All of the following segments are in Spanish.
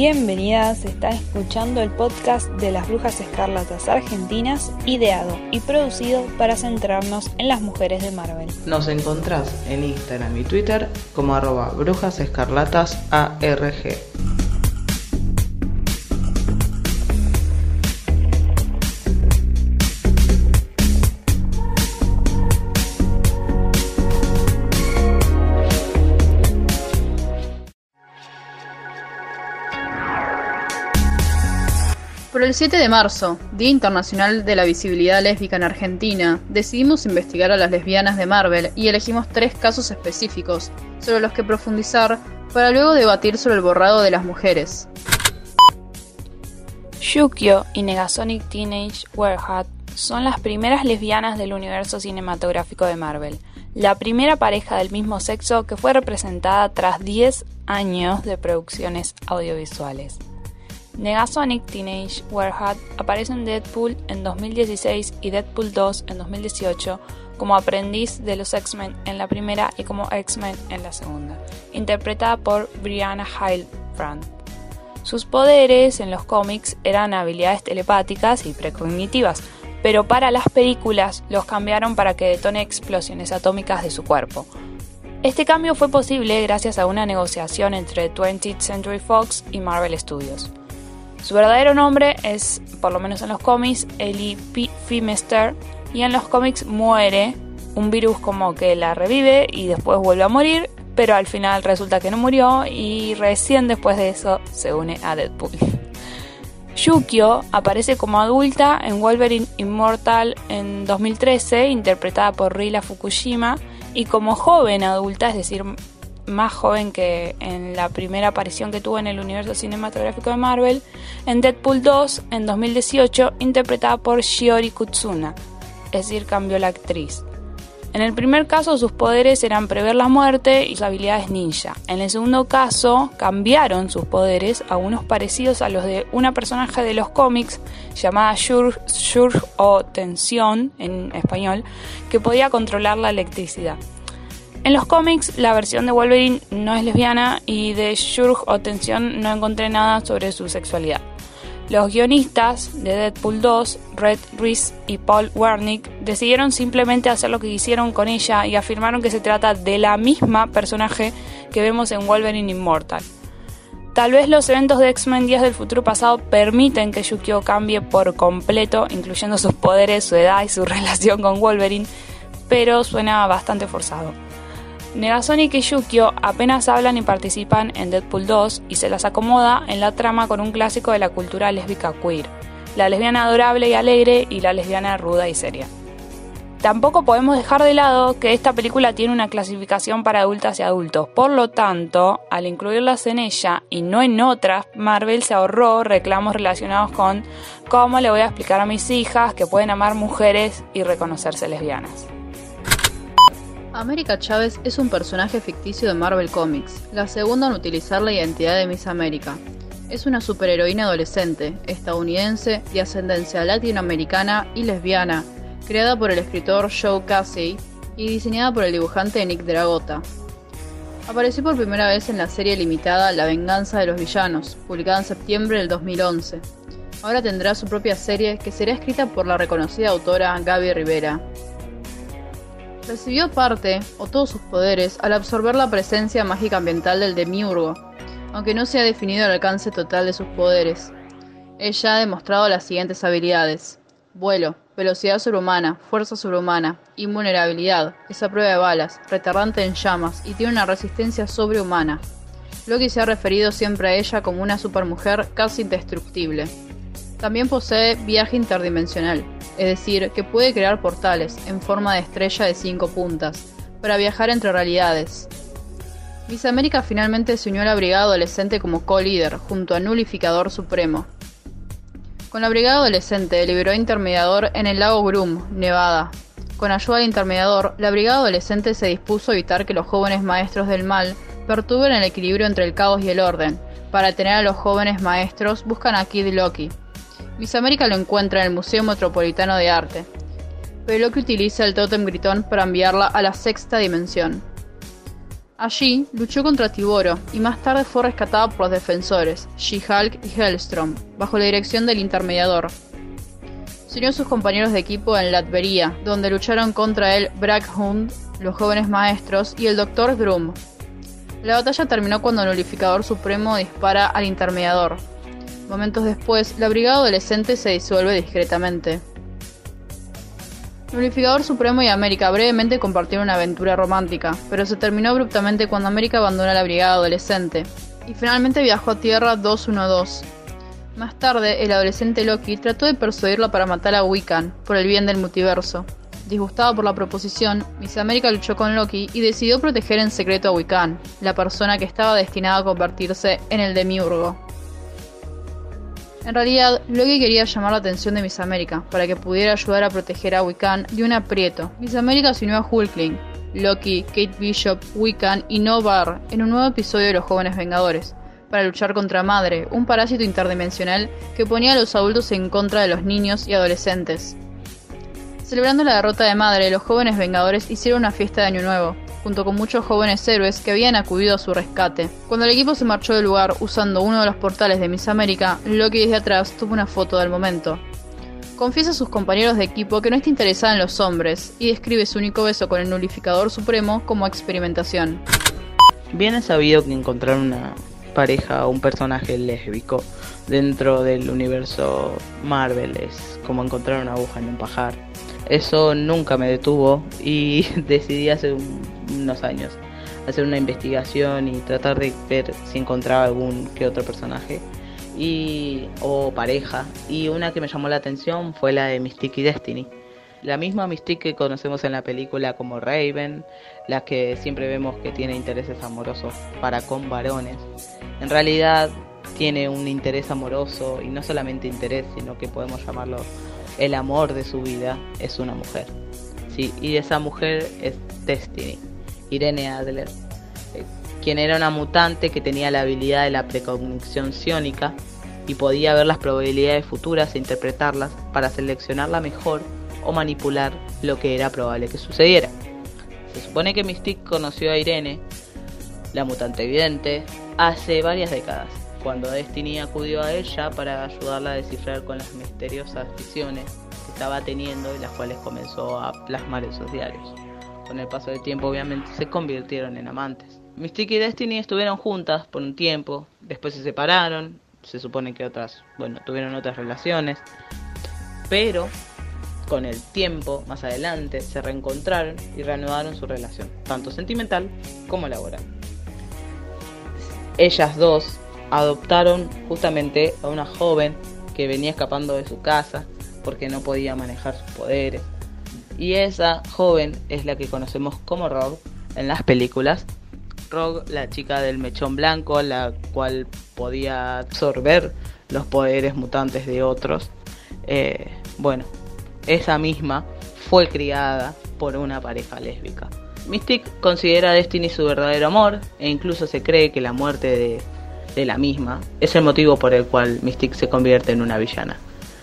Bienvenidas, están escuchando el podcast de las Brujas Escarlatas Argentinas, ideado y producido para centrarnos en las mujeres de Marvel. Nos encontrás en Instagram y Twitter como arroba Brujas el 7 de marzo, Día Internacional de la Visibilidad Lésbica en Argentina, decidimos investigar a las lesbianas de Marvel y elegimos tres casos específicos sobre los que profundizar para luego debatir sobre el borrado de las mujeres. Yukio y Negasonic Teenage Warhead son las primeras lesbianas del universo cinematográfico de Marvel, la primera pareja del mismo sexo que fue representada tras 10 años de producciones audiovisuales. Negasonic Teenage Warhead aparece en Deadpool en 2016 y Deadpool 2 en 2018 como aprendiz de los X-Men en la primera y como X-Men en la segunda, interpretada por Brianna Heilbrand. Sus poderes en los cómics eran habilidades telepáticas y precognitivas, pero para las películas los cambiaron para que detone explosiones atómicas de su cuerpo. Este cambio fue posible gracias a una negociación entre 20th Century Fox y Marvel Studios. Su verdadero nombre es, por lo menos en los cómics, Ellie Fimester, y en los cómics muere un virus como que la revive y después vuelve a morir, pero al final resulta que no murió y recién después de eso se une a Deadpool. Yukio aparece como adulta en Wolverine Immortal en 2013, interpretada por Rila Fukushima, y como joven adulta, es decir, más joven que en la primera aparición que tuvo en el universo cinematográfico de Marvel, en Deadpool 2 en 2018, interpretada por Shiori Kutsuna, es decir, cambió la actriz. En el primer caso sus poderes eran prever la muerte y sus habilidades ninja. En el segundo caso cambiaron sus poderes a unos parecidos a los de una personaje de los cómics llamada Shurg, o Tensión en español, que podía controlar la electricidad. En los cómics, la versión de Wolverine no es lesbiana y de Shurg o Tensión no encontré nada sobre su sexualidad. Los guionistas de Deadpool 2, Red Reese y Paul Wernick, decidieron simplemente hacer lo que hicieron con ella y afirmaron que se trata de la misma personaje que vemos en Wolverine Immortal. Tal vez los eventos de X-Men Días del Futuro Pasado permiten que Yukio cambie por completo, incluyendo sus poderes, su edad y su relación con Wolverine, pero suena bastante forzado. Negasonic y Yukio apenas hablan y participan en Deadpool 2 y se las acomoda en la trama con un clásico de la cultura lésbica queer, la lesbiana adorable y alegre y la lesbiana ruda y seria. Tampoco podemos dejar de lado que esta película tiene una clasificación para adultas y adultos, por lo tanto, al incluirlas en ella y no en otras, Marvel se ahorró reclamos relacionados con cómo le voy a explicar a mis hijas que pueden amar mujeres y reconocerse lesbianas. América Chávez es un personaje ficticio de Marvel Comics, la segunda en utilizar la identidad de Miss América. Es una superheroína adolescente, estadounidense, de ascendencia latinoamericana y lesbiana, creada por el escritor Joe Casey y diseñada por el dibujante Nick Dragota. Apareció por primera vez en la serie limitada La venganza de los villanos, publicada en septiembre del 2011. Ahora tendrá su propia serie que será escrita por la reconocida autora Gaby Rivera, Recibió parte, o todos sus poderes, al absorber la presencia mágica ambiental del Demiurgo, aunque no se ha definido el alcance total de sus poderes. Ella ha demostrado las siguientes habilidades. Vuelo, velocidad sobrehumana, fuerza sobrehumana, invulnerabilidad, es a prueba de balas, retardante en llamas y tiene una resistencia sobrehumana. Loki se ha referido siempre a ella como una supermujer casi indestructible. También posee viaje interdimensional, es decir, que puede crear portales en forma de estrella de cinco puntas, para viajar entre realidades. Miss América finalmente se unió a la Brigada Adolescente como co-líder, junto a Nulificador Supremo. Con la Brigada Adolescente liberó a Intermediador en el lago Groom, Nevada. Con ayuda del Intermediador, la Brigada Adolescente se dispuso a evitar que los jóvenes maestros del mal perturben el equilibrio entre el caos y el orden. Para tener a los jóvenes maestros, buscan a Kid Loki, Miss América lo encuentra en el Museo Metropolitano de Arte, pero Loki utiliza el tótem gritón para enviarla a la sexta dimensión. Allí luchó contra Tiboro y más tarde fue rescatada por los defensores, She-Hulk y Hellstrom, bajo la dirección del intermediador. Se unió a sus compañeros de equipo en Latveria, donde lucharon contra el Brackhund, los jóvenes maestros y el Dr. Drum. La batalla terminó cuando el Unificador Supremo dispara al intermediador. Momentos después, la brigada adolescente se disuelve discretamente. El Unificador Supremo y América brevemente compartieron una aventura romántica, pero se terminó abruptamente cuando América abandonó la brigada adolescente, y finalmente viajó a Tierra 212. Más tarde, el adolescente Loki trató de persuadirla para matar a Wiccan, por el bien del multiverso. Disgustado por la proposición, Miss América luchó con Loki y decidió proteger en secreto a Wiccan, la persona que estaba destinada a convertirse en el Demiurgo. En realidad, Loki quería llamar la atención de Miss América para que pudiera ayudar a proteger a Wiccan de un aprieto. Miss América se unió a Hulkling, Loki, Kate Bishop, Wiccan y Novar en un nuevo episodio de Los Jóvenes Vengadores, para luchar contra Madre, un parásito interdimensional que ponía a los adultos en contra de los niños y adolescentes. Celebrando la derrota de Madre, los jóvenes Vengadores hicieron una fiesta de Año Nuevo, junto con muchos jóvenes héroes que habían acudido a su rescate. Cuando el equipo se marchó del lugar usando uno de los portales de Miss América, Loki desde atrás tuvo una foto del momento. Confiesa a sus compañeros de equipo que no está interesada en los hombres y describe su único beso con el nulificador supremo como experimentación. Bien es sabido que encontrar una pareja o un personaje lésbico dentro del universo Marvel es como encontrar una aguja en un pajar. Eso nunca me detuvo y decidí hace unos años hacer una investigación y tratar de ver si encontraba algún que otro personaje y o pareja y una que me llamó la atención fue la de Mystique y Destiny. La misma Mystique que conocemos en la película como Raven, la que siempre vemos que tiene intereses amorosos para con varones. En realidad tiene un interés amoroso y no solamente interés, sino que podemos llamarlo el amor de su vida es una mujer. Sí, y esa mujer es Destiny, Irene Adler, eh, quien era una mutante que tenía la habilidad de la precognición ciónica y podía ver las probabilidades futuras e interpretarlas para seleccionar la mejor o manipular lo que era probable que sucediera. Se supone que Mystique conoció a Irene, la mutante evidente, hace varias décadas cuando Destiny acudió a ella para ayudarla a descifrar con las misteriosas visiones que estaba teniendo y las cuales comenzó a plasmar esos diarios. Con el paso del tiempo obviamente se convirtieron en amantes. Mystique y Destiny estuvieron juntas por un tiempo, después se separaron, se supone que otras, bueno, tuvieron otras relaciones, pero con el tiempo, más adelante, se reencontraron y reanudaron su relación, tanto sentimental como laboral. Ellas dos adoptaron justamente a una joven que venía escapando de su casa porque no podía manejar sus poderes. Y esa joven es la que conocemos como Rogue en las películas. Rogue, la chica del mechón blanco, la cual podía absorber los poderes mutantes de otros. Eh, bueno, esa misma fue criada por una pareja lésbica. Mystique considera a Destiny su verdadero amor e incluso se cree que la muerte de la misma, es el motivo por el cual Mystique se convierte en una villana.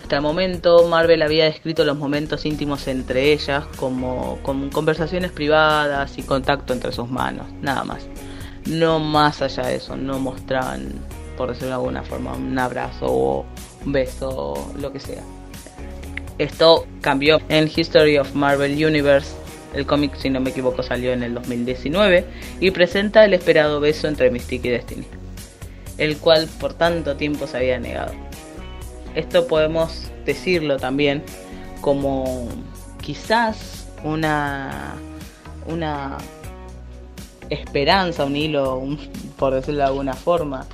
Hasta el momento Marvel había descrito los momentos íntimos entre ellas como, con conversaciones privadas y contacto entre sus manos, nada más. No más allá de eso, no mostraban, por decirlo de alguna forma, un abrazo o un beso, lo que sea. Esto cambió en History of Marvel Universe. El cómic, si no me equivoco, salió en el 2019 y presenta el esperado beso entre Mystique y Destiny el cual por tanto tiempo se había negado. Esto podemos decirlo también como quizás una, una esperanza, un hilo, por decirlo de alguna forma,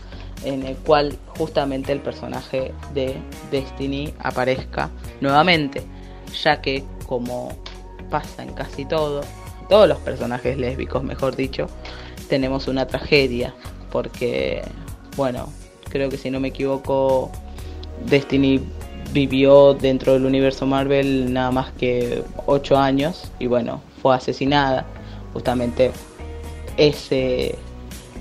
en el cual justamente el personaje de Destiny aparezca nuevamente, ya que como pasa en casi todo, todos los personajes lésbicos, mejor dicho, tenemos una tragedia, porque bueno, creo que si no me equivoco, Destiny vivió dentro del universo Marvel nada más que 8 años y bueno, fue asesinada. Justamente ese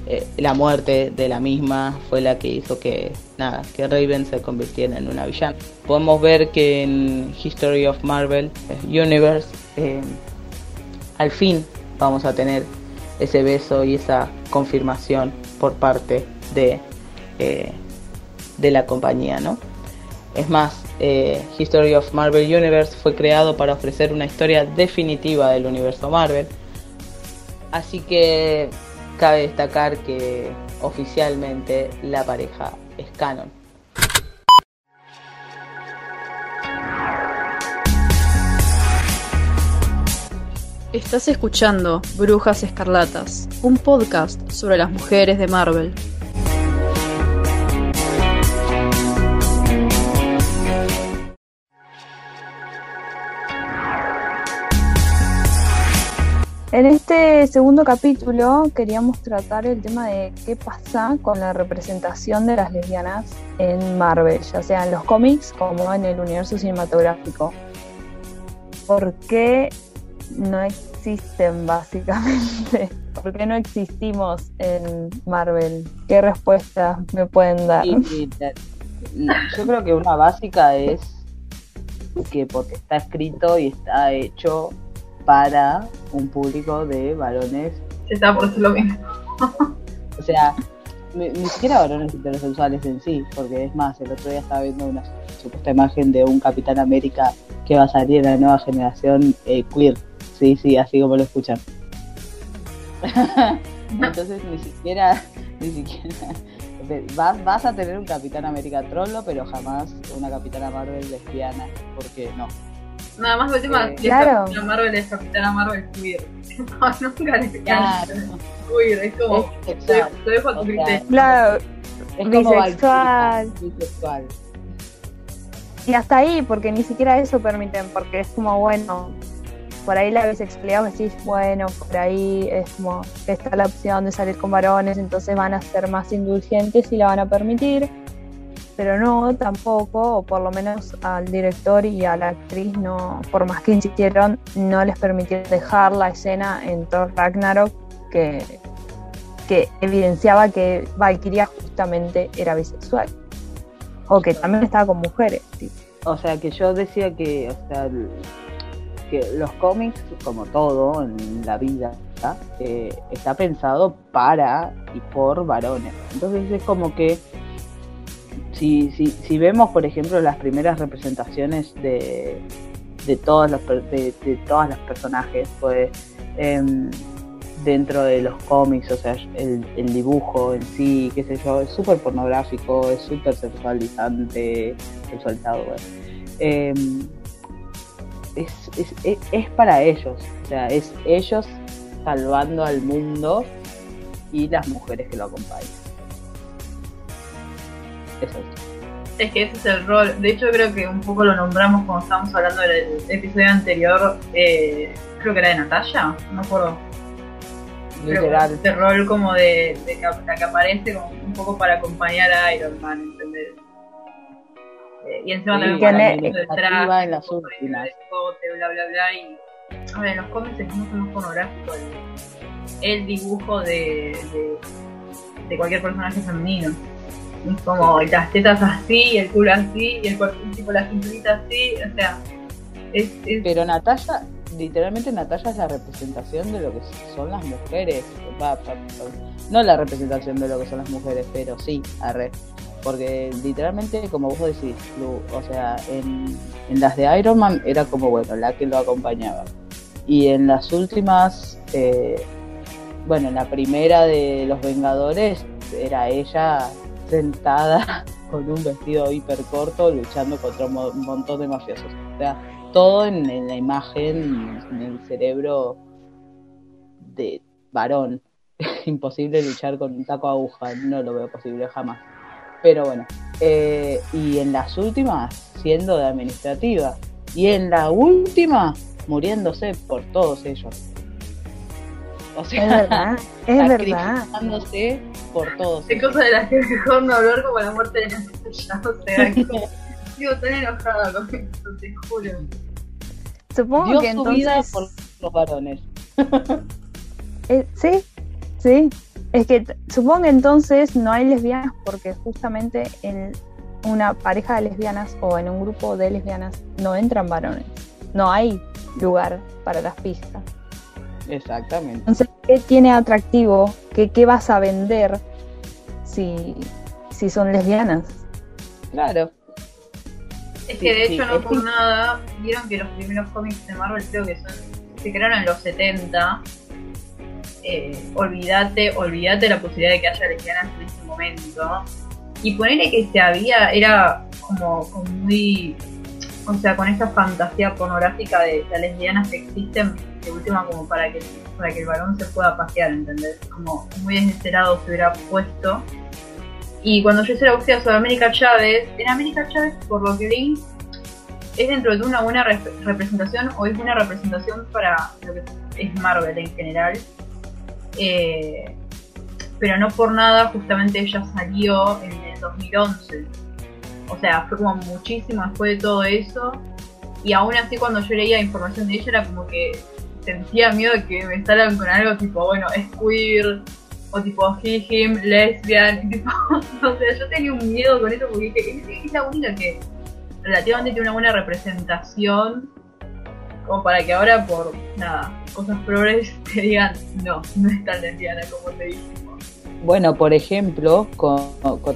eh, la muerte de la misma fue la que hizo que nada, que Raven se convirtiera en una villana. Podemos ver que en History of Marvel Universe eh, al fin vamos a tener ese beso y esa confirmación por parte de, eh, de la compañía, ¿no? Es más, eh, History of Marvel Universe fue creado para ofrecer una historia definitiva del universo Marvel. Así que cabe destacar que oficialmente la pareja es canon. Estás escuchando Brujas Escarlatas, un podcast sobre las mujeres de Marvel. En este segundo capítulo queríamos tratar el tema de qué pasa con la representación de las lesbianas en Marvel, ya sea en los cómics como en el universo cinematográfico. ¿Por qué no existen básicamente? ¿Por qué no existimos en Marvel? ¿Qué respuestas me pueden dar? Yo creo que una básica es que porque está escrito y está hecho para un público de varones, Se estaba por lo mismo. o sea, ni, ni siquiera varones heterosexuales en sí, porque es más, el otro día estaba viendo una supuesta imagen de un Capitán América que va a salir en la nueva generación eh, queer, sí, sí, así como lo escuchan. Entonces ni siquiera, ni siquiera, vas, vas a tener un Capitán América trollo, pero jamás una Capitana Marvel lesbiana, porque no. Nada más el tema Eh, claro. Capitana Marvel es Capitana Marvel queer. No, nunca les Claro. queer, es como. Es Te sexual, te dejo a tu o sea, criterio. Claro, es como bisexual. Valkyria, bisexual. Y hasta ahí, porque ni siquiera eso permiten, porque es como, bueno, por ahí la bisexualidad vos decís, bueno, por ahí es como está la opción de salir con varones, entonces van a ser más indulgentes y la van a permitir, pero no, tampoco, o por lo menos al director y a la actriz, no, por más que insistieron, no les permitieron dejar la escena en Thor Ragnarok que, que evidenciaba que Valkyria justamente era bisexual. O que también estaba con mujeres. O sea, que yo decía que, o sea, que los cómics, como todo en la vida. Eh, está pensado para y por varones. Entonces es como que si, si, si vemos, por ejemplo, las primeras representaciones de, de todos los de, de todos personajes, pues em, dentro de los cómics, o sea, el, dibujo en sí, qué sé yo, es súper pornográfico, es súper sexualizante, sexualizado. Em, es, es, es, es para ellos, o sea, es ellos salvando al mundo y las mujeres que lo acompañan. Eso es. Es que ese es el rol. De hecho, creo que un poco lo nombramos cuando estábamos hablando del episodio anterior. eh, creo que era de Natalia, no me acuerdo. Literal. este rol como de, de que, la que aparece como un poco para acompañar a Iron Man. Eh, y encima Sí, también que con ne- el uso del expectativa traje, en las últimas. bla bla bla y a ver, en los cómics es mucho más pornográfico el, el dibujo de, de, de cualquier personaje femenino. Es como las tetas así, el culo así, y el cuerpo, tipo la cinturita así, o sea, es, es Pero Natalia, literalmente Natalia es la representación de lo que son las mujeres. Va, va, va. No la representación de lo que son las mujeres, pero sí, arre. Porque literalmente, como vos decís, Lu, o sea, en, en las de Iron Man era como, bueno, la que lo acompañaba. Y en las últimas, eh, bueno, en la primera de Los Vengadores, era ella sentada con un vestido hiper corto luchando contra un, mo- un montón de mafiosos. O sea, todo en, la imagen, en el cerebro de varón. Imposible luchar con un taco aguja, no lo veo posible jamás. Pero bueno, eh, y en las últimas, siendo de administrativa. Y en la última, muriéndose por todos ellos. O Es sea, verdad, es verdad. por todos ellos. cosas de las que mejor no hablar como la muerte de Natalia, o sea, como- sigo tan enojada con esto, te juro. Supongo Dio que su vida entonces. por los varones. eh, sí, sí. Es que supongo que entonces no hay lesbianas porque justamente en una pareja de lesbianas o en un grupo de lesbianas no entran varones. No hay lugar para las pistas. Exactamente. Entonces, ¿qué tiene atractivo? ¿Qué, qué vas a vender si, si son lesbianas? Claro. Es que de Sí, hecho sí, no es por nada, vieron que los primeros cómics de Marvel creo que son, se crearon en los 70. Eh, olvídate, olvídate la posibilidad de que haya lesbianas en ese momento. Y ponerle que se había, era como, muy, o sea, con esa fantasía pornográfica de las lesbianas que existen, de última como para que, para que el varón se pueda pasear, ¿entendés? Como muy desesperado se hubiera puesto. Y cuando yo hice la búsqueda sobre América Chávez, en América Chávez, por lo que leí, es dentro de una buena rep- representación o es una representación para lo que es Marvel en general. Eh, pero no por nada, justamente ella salió en el 2011. O sea, fue como muchísimo después de todo eso. Y aún así, cuando yo leía información de ella, era como que sentía miedo de que me salgan con algo tipo, bueno, es queer, o tipo he, him, lesbian, tipo, o sea, yo tenía un miedo con eso porque dije, es la única que relativamente tiene una buena representación, como para que ahora por, nada, cosas progres te digan, no, no es tan lesbiana como te dijimos. Bueno, por ejemplo, con,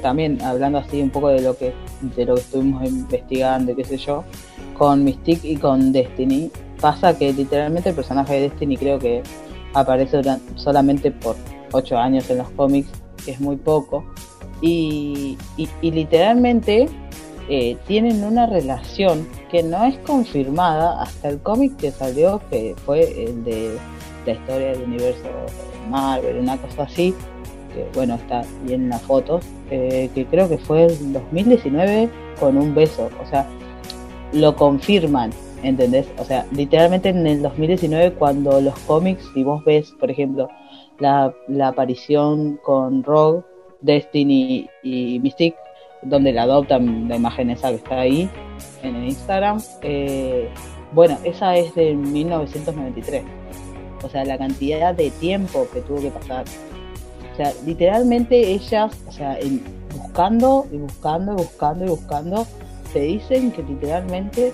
también hablando así un poco de lo que de lo que estuvimos investigando qué sé yo, con Mystique y con Destiny, pasa que literalmente el personaje de Destiny creo que aparece duran- solamente por 8 años en los cómics, que es muy poco, y, y literalmente eh, tienen una relación que no es confirmada hasta el cómic que salió, que fue el de la historia del universo Marvel, una cosa así, que bueno, está bien en las fotos, eh, que creo que fue en 2019 con un beso, o sea, lo confirman, ¿entendés? O sea, literalmente en el 2019 cuando los cómics, si vos ves, por ejemplo, la, la aparición con Rogue, Destiny y Mystique, donde la adoptan la imagen esa que está ahí en el Instagram, eh, bueno, esa es de 1993. O sea, la cantidad de tiempo que tuvo que pasar. O sea, literalmente ellas, o sea, buscando y buscando y buscando y buscando, se dicen que literalmente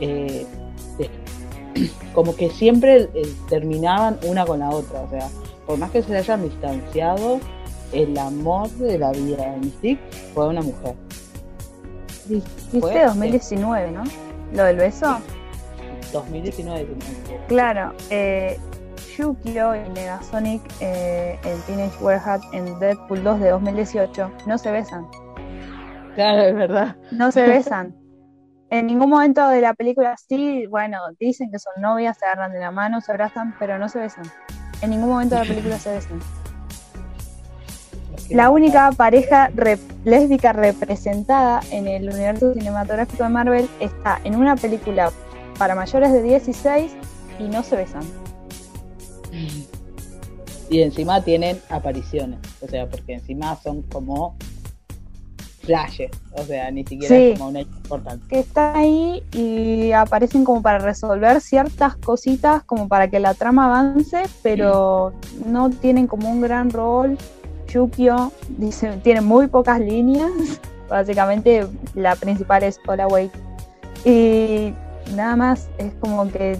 eh, como que siempre eh, terminaban una con la otra. O sea, por más que se hayan distanciado, el amor de la vida de Mystique fue una mujer. Dijiste Fue- 2019, ¿no? Lo del beso. 2019 si no me equivoco. Claro, eh, Yukio y Negasonic eh, en Teenage Warehouse en Deadpool 2 de 2018 no se besan. Claro, es verdad. No se besan. En ningún momento de la película sí, bueno, dicen que son novias, se agarran de la mano, se abrazan, pero no se besan. En ningún momento de la película se besan. La única pareja re- lésbica representada en el universo cinematográfico de Marvel está en una película para mayores de 16 y no se besan. Y encima tienen apariciones, o sea, porque encima son como flashes, o sea, ni siquiera Sí. es como una importante. Que está ahí y aparecen como para resolver ciertas cositas, como para que la trama avance, pero no tienen como un gran rol. Yukio dice, tiene muy pocas líneas. Básicamente la principal es Hola Wait. Y nada más es como que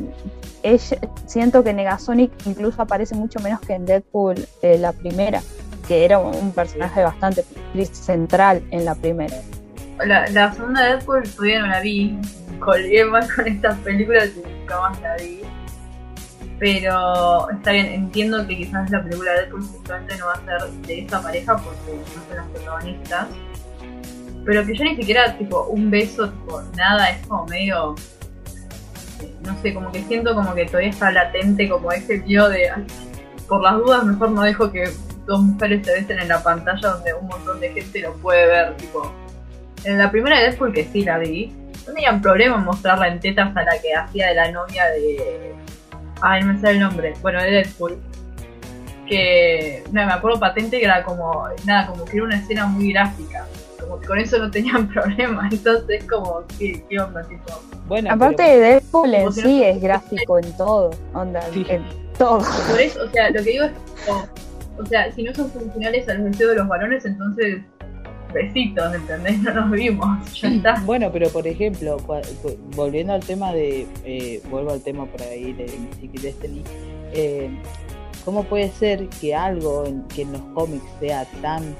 ella, siento que Negasonic incluso aparece mucho menos que en Deadpool eh, la primera, que era un personaje bastante central en la primera. La, la segunda de Deadpool todavía no la vi. Colgué más con estas películas y nunca más la vi. Pero está bien, entiendo que quizás la película de Deadpool justamente no va a ser de esa pareja porque no son las protagonistas. Pero que yo ni siquiera, tipo, un beso, tipo, nada, es como medio. No sé, como que siento como que todavía está latente como ese miedo de. "Ay, por las dudas, mejor no dejo que dos mujeres se besen en la pantalla donde un montón de gente lo puede ver, tipo. En la primera de Deadpool que sí la vi, no tenían problema en mostrarla en tetas a la que hacía de la novia de. Ay, no me sale el nombre. Bueno, de Deadpool. Que. No, me acuerdo patente que era como. Nada, como que era una escena muy gráfica. Como que con eso no tenían problema. Entonces, como, ¿qué, qué onda? Tipo. Bueno, Aparte pero- de Deadpool en sí no- es gráfico en todo, onda, Sí. en todo. Por eso, o sea, lo que digo es. como, o sea, si no son funcionales a los deseos de los varones, entonces. Besitos, ¿entendés? No nos vimos, ya está. Bueno, pero por ejemplo, volviendo al tema de, eh, vuelvo al tema por ahí de Mystic Destiny, eh, ¿cómo puede ser que algo en, que en los cómics sea tan,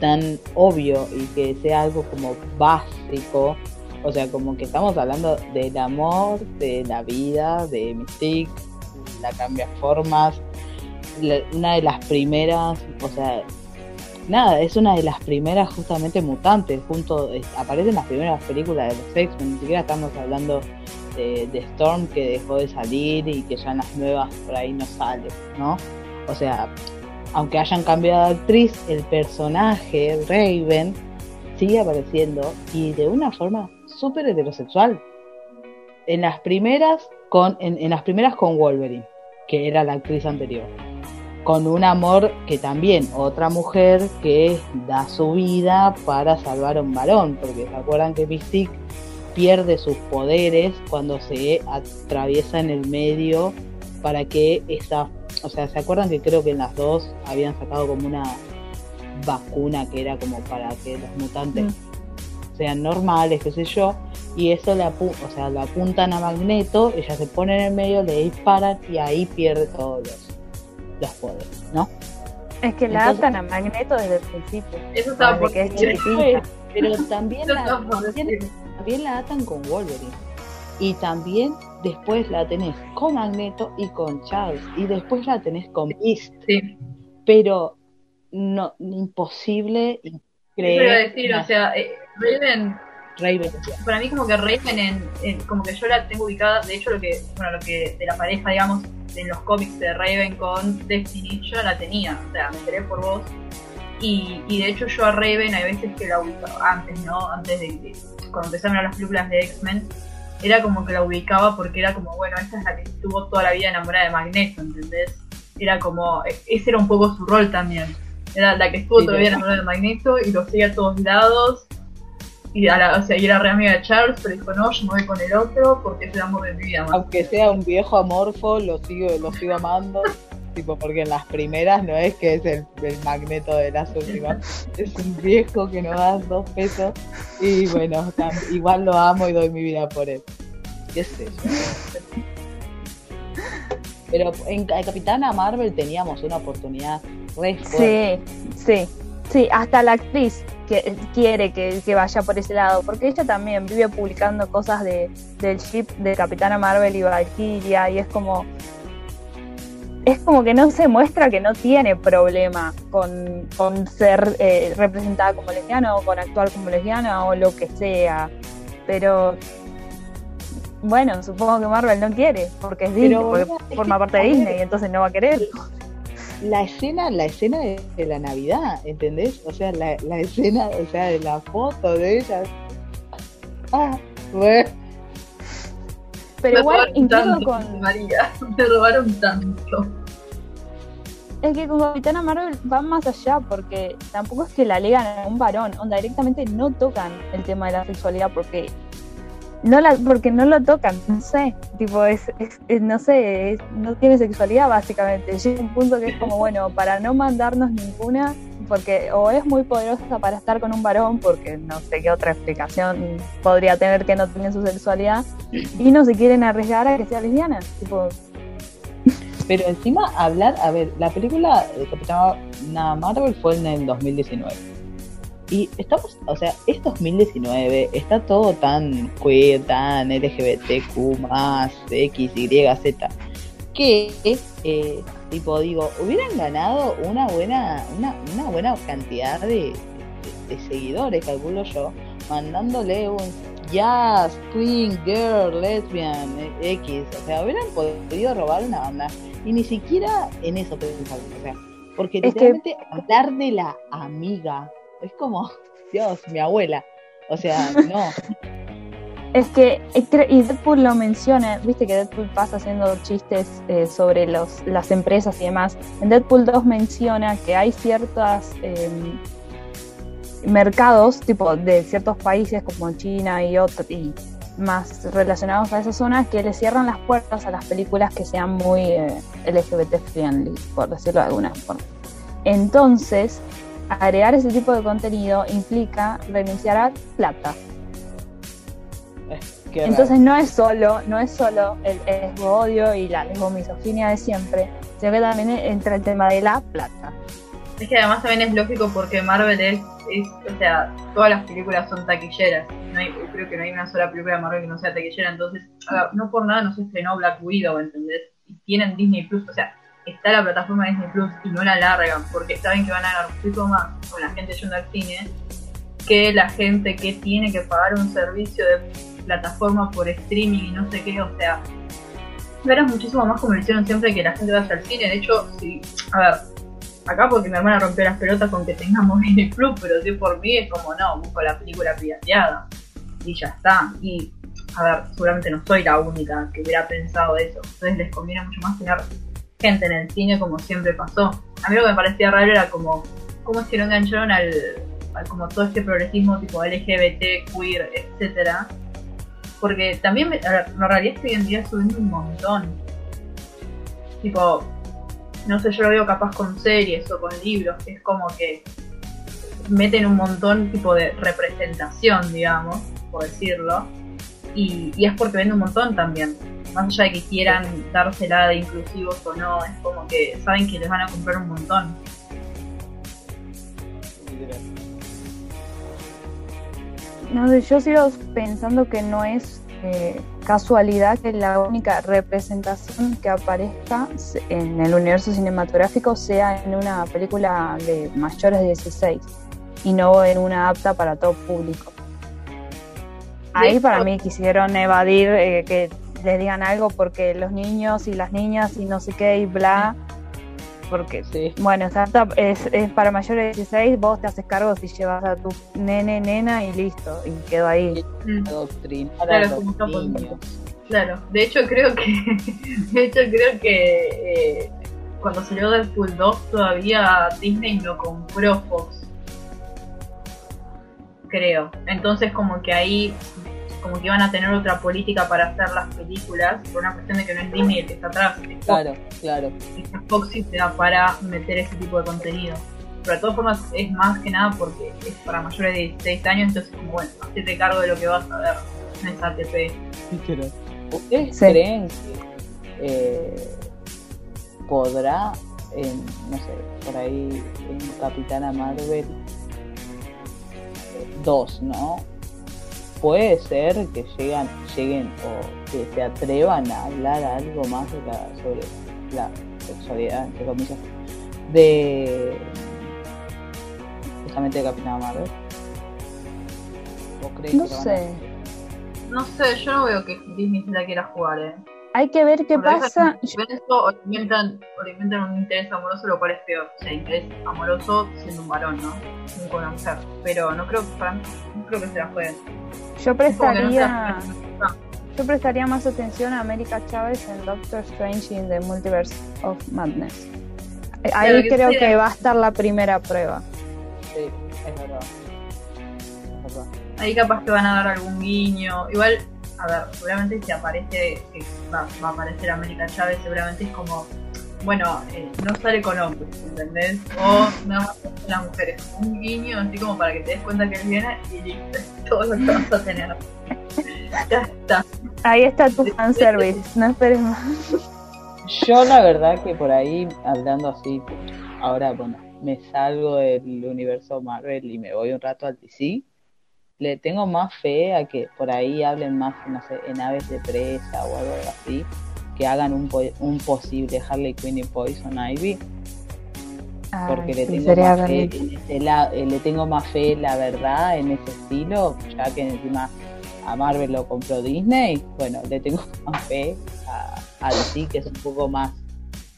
tan obvio y que sea algo como básico? O sea, como que estamos hablando del amor, de la vida, de Mystique, la cambia formas, la- una de las primeras, o sea, nada, es una de las primeras justamente mutantes, junto, es- aparece en las primeras películas de los X-Men, ni siquiera estamos hablando de, Storm que dejó de salir y que ya en las nuevas por ahí no sale, ¿no? O sea, aunque hayan cambiado de actriz, el personaje Raven sigue apareciendo y de una forma súper heterosexual. En las primeras con, en las primeras con Wolverine, que era la actriz anterior con un amor que también otra mujer que da su vida para salvar a un varón, porque se acuerdan que Mystique pierde sus poderes cuando se atraviesa en el medio para que esa, o sea, se acuerdan que creo que en las dos habían sacado como una vacuna que era como para que los mutantes Mm. sean normales, qué sé yo, y eso le apu o sea, lo apuntan a Magneto, ella se pone en el medio, le disparan y ahí pierde todos los, los poderes, ¿no? Es que la Entonces- atan a Magneto desde el principio. Eso estaba por que es decir. chiquitita. Pero también la, también, decir. también la atan con Wolverine. Y también después la tenés con Magneto y con Charles. Y después la tenés con Beast. Sí. Pero no imposible creer decir, una o sea, eh, Raven Raven. para mí como que Raven en, en- como que yo la tengo ubicada, de hecho lo que, bueno, lo que de la pareja, digamos, en los cómics de Raven con Destiny, yo la tenía, o sea, me enteré por vos. Y, y de hecho yo a Raven hay veces que la ubicaba, antes, ¿no? Antes de, de- cuando empezaron las películas de X-Men, era como que la ubicaba porque era como, bueno, esta es la que estuvo toda la vida enamorada de Magneto, ¿entendés? Era como, e- ese era un poco su rol también. Era la que estuvo Sí, toda la vida enamorada de Magneto y lo seguía a todos lados y, a la, o sea, y era re amiga de Charles, pero dijo, no, yo me voy con el otro porque es el amor de mi vida. man". Aunque sea un viejo amorfo, lo sigo, lo sigo amando. tipo, porque en las primeras no es que es el, el magneto de las últimas. Es un viejo que no da dos pesos. Y bueno, igual lo amo y doy mi vida por él. ¿Qué sé yo? Pero en, en Capitana Marvel teníamos una oportunidad re fuerte. Sí, sí, sí, hasta la actriz que quiere que, que vaya por ese lado, porque ella también vive publicando cosas de, del ship de Capitana Marvel y Valkyria y es como es como que no se muestra que no tiene problema con, con ser eh, representada como lesbiana o con actuar como lesbiana o lo que sea, pero bueno, supongo que Marvel no quiere, porque es Disney, porque forma parte de Disney, entonces no va a querer. La escena, la escena de, de la Navidad, ¿entendés? O sea, la, la escena, o sea, de la foto de ella. Ah, bueno. Pero Me igual, incluso tanto, con. María, me robaron tanto. Es que con Capitana Marvel van más allá, porque tampoco es que la legan a un varón, onda, directamente no tocan el tema de la sexualidad, porque no la, porque no lo tocan, no sé, tipo, es, es- es- no sé, es- no tiene sexualidad básicamente. Llega un punto que es como, bueno, para no mandarnos ninguna, porque o es muy poderosa para estar con un varón, porque no sé qué otra explicación podría tener que no tiene su sexualidad, y no se quieren arriesgar a que sea lesbiana, tipo, Pero encima hablar, a ver, la película de Capitana Marvel fue en el 2019. Y estamos, o sea, es 2019, está todo tan queer, tan LGBTQ más, X, Y, Z, que, eh, tipo, digo, hubieran ganado una buena, una, una buena cantidad de, de- de seguidores, calculo yo, mandándole un jazz, queen, girl, lesbian, X, o sea, hubieran podido robar una banda. Y ni siquiera en eso pensaron, o sea, porque Es que- literalmente hablar de la amiga es como, Dios, mi abuela, o sea, no, Es que, eh, y Deadpool lo menciona, viste que Deadpool pasa haciendo chistes eh, sobre los, las empresas y demás. En Deadpool 2 menciona que hay ciertos mercados, tipo de ciertos países como China y otros, y más relacionados a esas zonas, que le cierran las puertas a las películas que sean muy eh, LGBT friendly, por decirlo de alguna forma. Entonces, agregar ese tipo de contenido implica renunciar a plata. Es que Entonces no es solo, no es solo el odio y la lesbomisoginia de siempre, sino que también entra el tema de la plata. Es que además también es lógico porque Marvel es, es o sea, todas las películas son taquilleras. No hay, creo que no hay una sola película de Marvel que no sea taquillera, entonces no por nada no se estrenó Black Widow, ¿entendés? Y tienen Disney Plus, o sea, está la plataforma de Disney Plus y no la largan porque saben que van a ganar mucho más con la gente yendo al cine que la gente que tiene que pagar un servicio de plataforma por streaming y no sé qué, o sea, ganas muchísimo más como lo hicieron siempre que la gente vaya al cine. De hecho, sí, a ver, acá porque mi hermana rompió las pelotas con que tengamos Disney Plus, pero si por mí es como no, busco la película pirateada y ya está. Y a ver, seguramente no soy la única que hubiera pensado eso. Entonces les conviene mucho más tener gente en el cine como siempre pasó. A mí lo que me parecía raro era como cómo se lo engancharon al, como todo este progresismo tipo LGBT, queer, etcétera. Porque también me- la realidad es hoy en día suben un montón. Tipo, no sé, yo lo veo capaz con series o con libros, que es como que meten un montón tipo de representación, digamos, por decirlo. Y, y es porque vende un montón también. Más allá de que quieran dársela de inclusivos o no, es como que saben que les van a comprar un montón. No sé, yo sigo pensando que no es eh, casualidad que la única representación que aparezca se- en el universo cinematográfico sea en una película de mayores de 16 y no en una apta para todo público. Ahí para mí quisieron evadir eh, que les digan algo porque los niños y las niñas y no sé qué y bla, porque Sí, bueno, es, es para mayores de 16, vos te haces cargo si llevas a tu nene, nena y listo, y quedó ahí. Mm. Claro. Claro, de hecho creo que de hecho creo que eh, cuando salió Deadpool 2 todavía Disney lo compró Fox. Creo. Entonces como que ahí como que iban a tener otra política para hacer las películas por una cuestión de que no es Disney el que está atrás, es. Claro, claro. Y que Fox sí te da para meter ese tipo de contenido. Pero de todas formas es más que nada porque es para mayores de 16 años, entonces como bueno, hacete cargo de lo que vas a ver, no es ATP. ¿Ustedes Sí. creen que eh, podrá, en, no sé, por ahí en Capitana Marvel 2, ¿no? Puede ser que llegan, lleguen o que se atrevan a hablar algo más de la, sobre la sexualidad, entre comillas, de justamente de Capitana Marvel. ¿O creen No que lo van a sé. No sé, yo no veo que Disney se la quiera jugar, eh. Hay que ver qué pasa. ven eso o le inventan, o le inventan un interés amoroso, lo cual es peor. O sea, interés amoroso siendo un varón, ¿no? No con una mujer. Pero no creo, para mí, no creo que se la jueguen. Yo no prestaría, yo prestaría más atención a América Chávez en Doctor Strange in the Multiverse of Madness. Eh, Ahí que creo que va a estar la primera prueba. Sí, es verdad. Es verdad. Ahí capaz que van a dar algún guiño. Igual, a ver, seguramente si aparece, que va, va a aparecer América Chávez, seguramente es como, bueno, eh, no sale con hombres, ¿entendés? O nada más con las mujeres, un guiño, así como para que te des cuenta que él viene y listo, todo lo que vas a tener. ya está. Ahí está tu fanservice, no esperes más. Yo la verdad que por ahí, hablando así, ahora bueno, me salgo del universo Marvel y me voy un rato al DC, le tengo más fe a que por ahí hablen más, no sé, en aves de presa o algo así, que hagan un, po- un posible Harley Quinn y Poison Ivy, porque le tengo más fe en ese la- eh, le tengo más fe la verdad en ese estilo, ya que encima a Marvel lo compró Disney, bueno, le tengo más fe a, a DC que es un poco más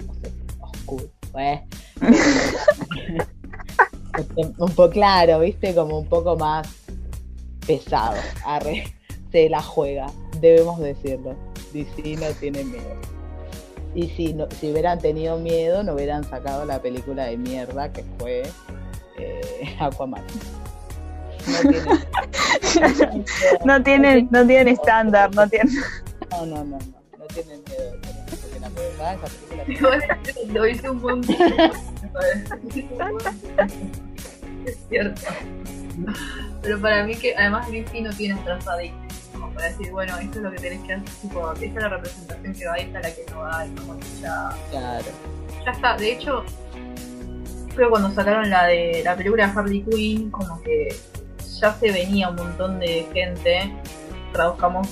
no sé, oscuro, pues. un poco claro, viste, como un poco más pesado, arre, se la juega, debemos decirlo. DC no tiene miedo. Y si, no, si hubieran tenido miedo, no hubieran sacado la película de mierda que fue eh, Aquaman. No tienen, No tienen, no tienen estándar, no tienen. no, no, no, no, no tienen miedo. Porque la verdad, esa película Igual, Lo hice un buen. es cierto. Pero para mí que además Griffith no tiene trazadito como para decir, bueno, esto es lo que tenés que hacer, tipo, esta es la representación que va, esta es la que no va, y como que ya, Claro. ya está. De hecho, creo que cuando sacaron la de la película de Harley Quinn, como que ya se venía un montón de gente, traduzcamos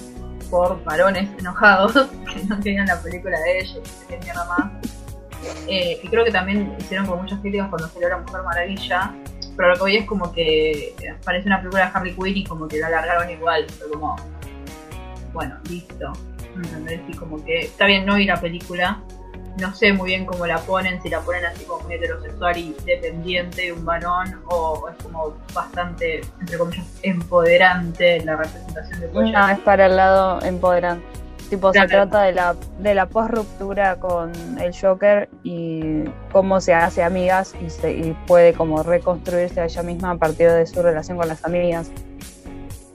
por varones enojados, que no querían la película de ellos, que querían nada más. Eh, y creo que también hicieron con muchas críticas cuando salió La Mujer Maravilla, pero lo que hoy es como que parece una película de Harley Quinn y como que la alargaron igual, pero como, bueno, listo. ¿Entendés? Y como que está bien, no vi la película, no sé muy bien cómo la ponen, si la ponen así como muy heterosexual y dependiente de un varón, o es como bastante, entre comillas, empoderante la representación de Bojack. No, es para el lado empoderante. Tipo, se trata de la, de la post-ruptura con el Joker y cómo se hace amigas y, se, y puede como reconstruirse a ella misma a partir de su relación con las amigas.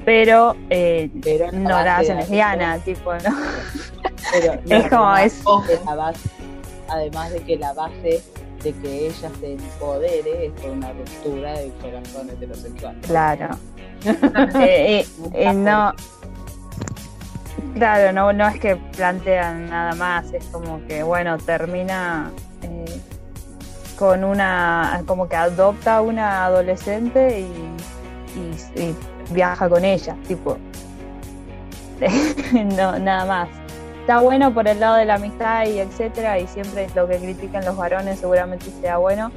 Pero eh, Pero no la base hacen de- lesbiana, tipo, ¿no? Pero Es como es- la base- además de que la base de que ella se empodere es por una ruptura del corazón heterosexual. Claro. Eh, eh, eh, no. Claro, no, no es que plantean nada más, es como que, bueno, termina eh, con una. como que adopta a una adolescente y, y- y viaja con ella, tipo. no, nada más. Está bueno por el lado de la amistad y etcétera, y siempre lo que critican los varones seguramente sea bueno.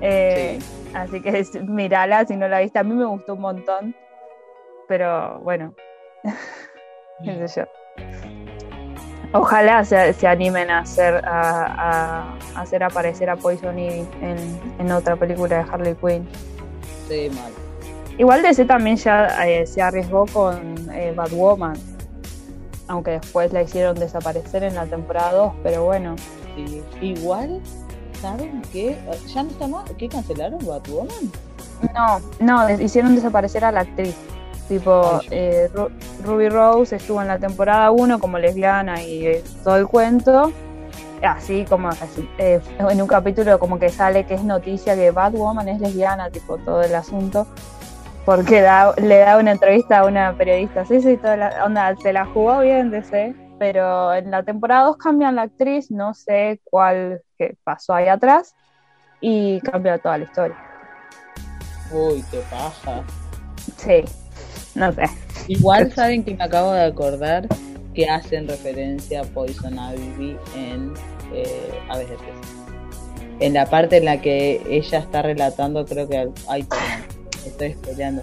Eh, Así que es- mírala si no la viste. A mí me gustó un montón. Pero bueno, qué sé yo. Ojalá se, se animen a hacer, a, a hacer aparecer a Poison Ivy en, en otra película de Harley Quinn. Sí, mal. Igual DC también ya eh, se arriesgó con eh, Batwoman. Aunque después la hicieron desaparecer en la temporada 2, pero bueno. Sí. Igual, ¿saben qué? ¿Ya no está más? ¿Qué cancelaron? ¿Batwoman? No, no, hicieron desaparecer a la actriz. Tipo, eh, Ru- Ruby Rose estuvo en la temporada 1 como lesbiana y eh, todo el cuento. Así como así, eh, en un capítulo como que sale que es noticia que Batwoman es lesbiana, tipo todo el asunto. Porque da- le da una entrevista a una periodista. Sí, sí, toda la onda, se la jugó bien DC. Pero en la temporada 2 cambian la actriz, no sé cuál que pasó ahí atrás. Y cambia toda la historia. Uy, qué paja. Sí, no sé. Igual saben que me acabo de acordar que hacen referencia a Poison Ivy en eh, Aves de Presa. En la parte en la que ella está relatando, creo que. Ay, perdón, estoy spoileando.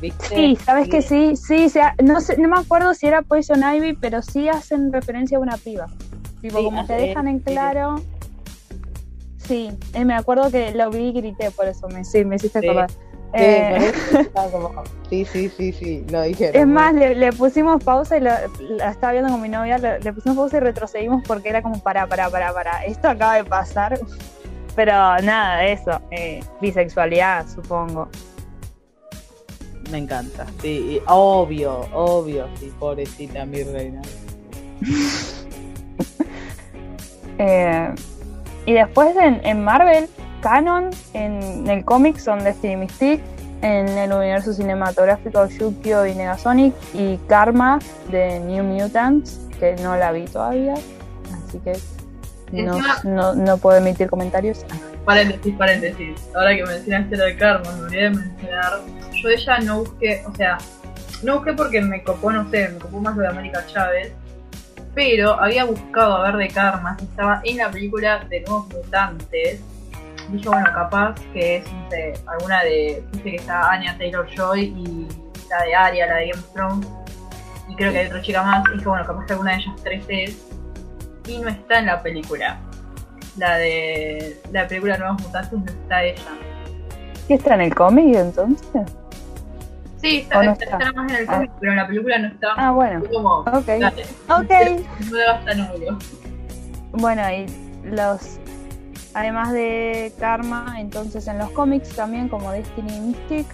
¿Viste? Sí, sabes que sí, sí, se ha- no sé, no me acuerdo si era Poison Ivy, pero sí hacen referencia a una piba. Tipo, Sí, como te dejan en claro. Sí, eh, me acuerdo que lo vi y grité, por eso me, sí, me hiciste Sí. acordar. Sí, Eh, como- sí, sí, sí, sí, lo dijeron. es más, le, le pusimos pausa y la, la estaba viendo con mi novia, le, le pusimos pausa y retrocedimos porque era como para, para, para, para, esto acaba de pasar. Pero nada eso, eh, bisexualidad, supongo. Me encanta. Sí, y obvio, obvio, sí, pobrecita mi reina. Eh, y después en, en Marvel, Canon, en el cómic son Destiny Mystique, en el universo cinematográfico Yukio y Negasonic y Karma de New Mutants, que no la vi todavía, así que no, no, no puedo emitir comentarios. Paréntesis, paréntesis. Ahora que mencionaste lo de Karma, me olvidé de mencionar. Yo ella no busqué, o sea, no busqué porque me copó, no sé, me copó más lo de América Chávez. Pero había buscado a ver de Karma estaba en la película de Nuevos Mutantes. Dije, bueno, capaz que es, no sé, alguna de. Viste que está Anya Taylor Joy y la de Arya, la de Game of Thrones. Y creo que hay otra chica más. Dije, bueno, capaz que alguna de ellas tres es. Y no está en la película la de la película Nuevos Mutantes no está ella. ¿Qué está en el cómic entonces? Sí, está, ¿O no está, más en el Ah. cómic, pero en la película no está. Ah, bueno, como, ok. dale, Ok. no. Bueno, y los. Además de Karma, entonces en los cómics también, como Destiny Mystic,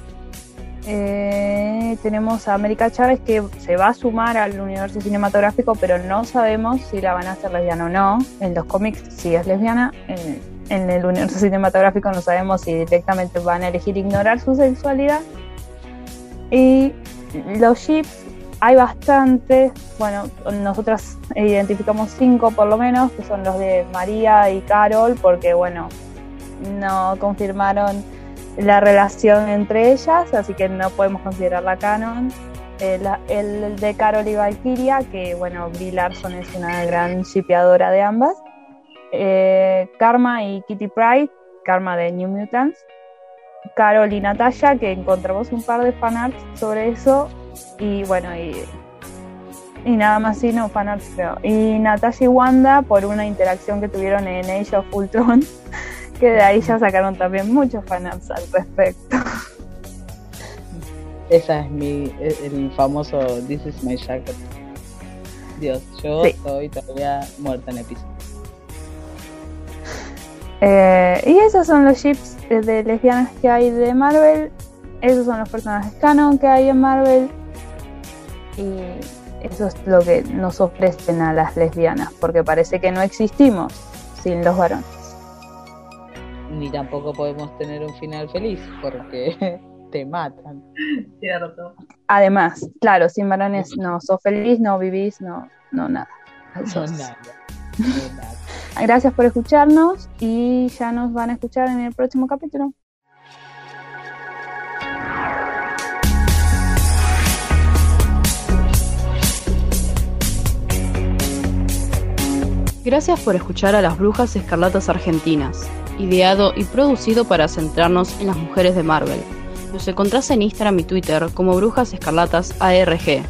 eh, tenemos a América Chávez que se va a sumar al universo cinematográfico, pero no sabemos si la van a hacer lesbiana o no. En los cómics sí es lesbiana, en, el universo cinematográfico no sabemos si directamente van a elegir ignorar su sexualidad. Y los ships hay bastantes, bueno, nosotras identificamos cinco por lo menos, que son los de María y Carol, porque bueno, no confirmaron la relación entre ellas, así que no podemos considerarla canon. El, el de Carol y Valkyria, que bueno, Brie Larson es una gran shipeadora de ambas. Eh, Karma y Kitty Pride, Karma de New Mutants. Carol y Natasha, que encontramos un par de fanarts sobre eso. Y bueno, y, y nada más, sí, no, fanarts creo. Y Natasha y Wanda por una interacción que tuvieron en Age of Ultron, que de ahí ya sacaron también muchos fanarts al respecto. Esa es mi, el famoso This is my jacket. Dios, yo estoy todavía muerta en el piso. Eh, y esos son los ships de lesbianas que hay de Marvel. Esos son los personajes canon que hay en Marvel. Y eso es lo que nos ofrecen a las lesbianas, porque parece que no existimos sin los varones. Ni tampoco podemos tener un final feliz, porque te matan. Cierto. Además, claro, sin varones no sos feliz, no vivís, no, no nada. No, nada. Gracias por escucharnos y ya nos van a escuchar en el próximo capítulo. Gracias por escuchar a las Brujas Escarlatas Argentinas, ideado y producido para centrarnos en las mujeres de Marvel. Nos encontrás en Instagram y Twitter como Brujas Escarlatas ARG.